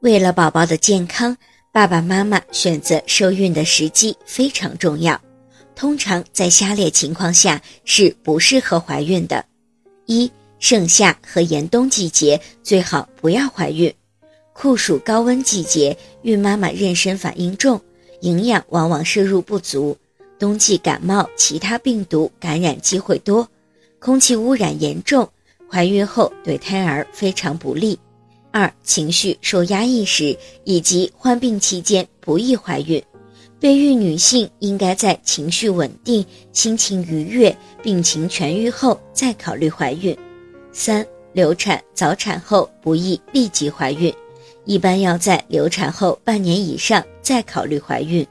为了宝宝的健康，爸爸妈妈选择受孕的时机非常重要。通常在下列情况下是不适合怀孕的：一、盛夏和严冬季节最好不要怀孕。酷暑高温季节，孕妈妈妊娠反应重，营养往往摄入不足，冬季感冒、其他病毒感染机会多，空气污染严重，怀孕后对胎儿非常不利。二、情绪受压抑时以及患病期间不宜怀孕。备孕女性应该在情绪稳定、心情愉悦、病情痊愈后再考虑怀孕。三、流产、早产后不宜立即怀孕，一般要在流产后半年以上再考虑怀孕。